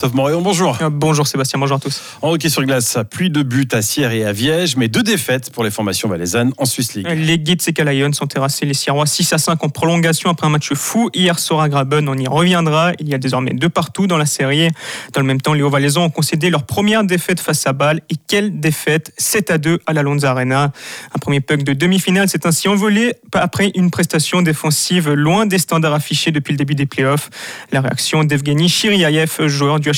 Christophe Moréon, bonjour. Euh, bonjour Sébastien, bonjour à tous. En hockey sur glace, plus de buts à Sierre et à Viège, mais deux défaites pour les formations valaisannes en Suisse League. Les Gitzica Lions ont terrassé les Sierrois 6 à 5 en prolongation après un match fou. Hier soir à Graben, on y reviendra. Il y a désormais deux partout dans la série. Dans le même temps, les Hauts-Valaisans ont concédé leur première défaite face à Bâle. Et quelle défaite? 7 à 2 à la Lonza Arena. Un premier puck de demi-finale s'est ainsi envolé après une prestation défensive loin des standards affichés depuis le début des playoffs. La réaction d'Evgeny Chiriayev, joueur du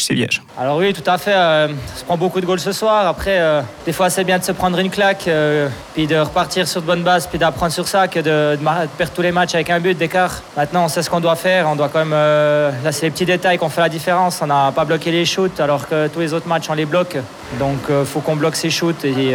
alors oui, tout à fait. Euh, se prend beaucoup de goals ce soir. Après, euh, des fois, c'est bien de se prendre une claque, euh, puis de repartir sur de bonnes bases, puis d'apprendre sur ça, que de, perdre tous les matchs avec un but d'écart. Maintenant, on sait ce qu'on doit faire. On doit quand même. là, c'est les petits détails qu'on fait la différence. On n'a pas bloqué les shoots, alors que tous les autres matchs, on les bloque. Donc, il faut qu'on bloque ces shoots et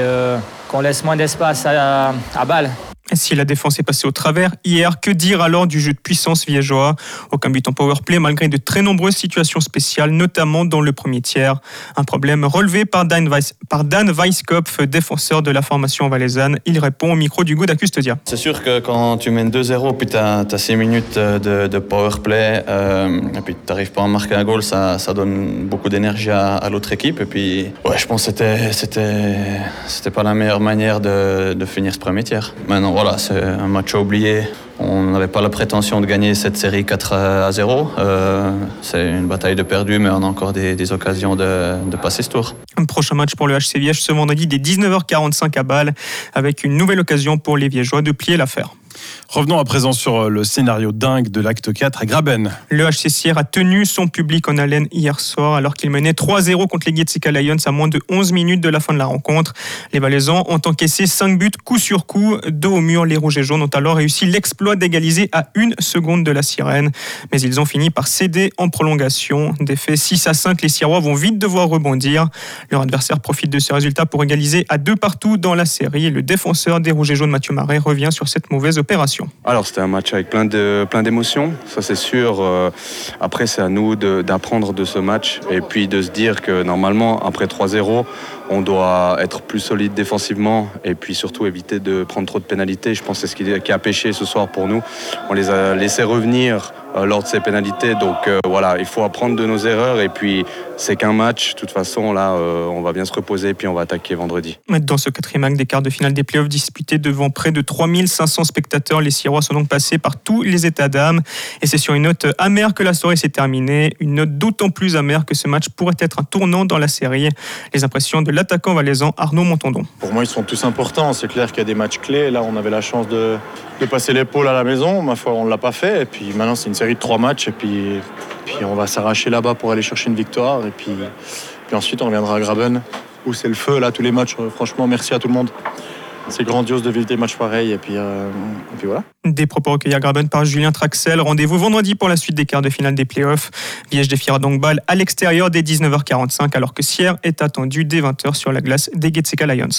qu'on laisse moins d'espace à balle. Si la défense est passée au travers hier, que dire alors du jeu de puissance viégeois Aucun but en powerplay malgré de très nombreuses situations spéciales, notamment dans le premier tiers. Un problème relevé par Dan, Weiss, par Dan Weisskopf, défenseur de la formation valaisanne. Il répond au micro du Gouda Custodia. C'est sûr que quand tu mènes 2-0, puis tu as, 6 minutes de, de powerplay, euh, et puis tu n'arrives pas à marquer un goal, ça, donne beaucoup d'énergie à, l'autre équipe. Et puis, ouais, je pense que c'était, c'était, c'était pas la meilleure manière de, de finir ce premier tiers. Maintenant, voilà, c'est un match à oublier. On n'avait pas la prétention de gagner cette série 4 à 0. Euh, c'est une bataille de perdu, mais on a encore des, occasions de, passer ce tour. Un prochain match pour le HC Viège ce vendredi dès 19h45 à Bâle, avec une nouvelle occasion pour les Viégeois de plier l'affaire. Revenons à présent sur euh, le scénario dingue de l'acte 4 à Graben. Le HC a tenu son public en haleine hier soir alors qu'il menait 3-0 contre les Getsika Lions à moins de 11 minutes de la fin de la rencontre. Les Valaisans ont encaissé 5 buts coup sur coup. Dos au mur, les Rouges et Jaunes ont alors réussi l'exploit d'égaliser à une seconde de la sirène. Mais ils ont fini par céder en prolongation. Défait 6 à 5, les Sirois vont vite devoir rebondir. Leur adversaire profite de ce résultat pour égaliser à deux partout dans la série. Le défenseur des Rouges et Jaunes, Mathieu Marais, revient sur cette mauvaise opération Alors c'était un match avec plein d'émotions, ça c'est sûr. Euh, après c'est à nous d'apprendre de, ce match et puis de se dire que normalement après 3-0 on doit être plus solide défensivement et puis surtout éviter de prendre trop de pénalités. Je pense que c'est ce qui a pêché ce soir pour nous. On les a laissés revenir lors de ces pénalités. Donc euh, voilà, il faut apprendre de nos erreurs et puis c'est qu'un match. De toute façon, là, euh, on va bien se reposer et puis on va attaquer vendredi. Dans ce quatrième acte des quarts de finale des playoffs disputés devant près de 3500 spectateurs, les Sirois sont donc passés par tous les états d'âme. Et c'est sur une note amère que la soirée s'est terminée. Une note d'autant plus amère que ce match pourrait être un tournant dans la série. Les impressions de l'attaquant valaisan Arnaud Montondon. Pour moi, ils sont tous importants. C'est clair qu'il y a des matchs clés. Là, on avait la chance de, de passer l'épaule à la maison. Ma foi, on ne l'a pas fait. Et puis maintenant, c'est une série de trois matchs. Et puis, puis on va s'arracher là-bas pour aller chercher une victoire. Et puis, puis ensuite, on reviendra à Graben, où c'est le feu, là, tous les matchs. Franchement, merci à tout le monde. C'est grandiose de vivre des matchs pareils. Et puis, euh, et puis voilà. Des propos recueillis à Graben par Julien Traxel. Rendez-vous vendredi pour la suite des quarts de finale des playoffs. Liège défiera donc balle à l'extérieur dès 19h45, alors que Sierre est attendu dès 20h sur la glace des Getseka Lions.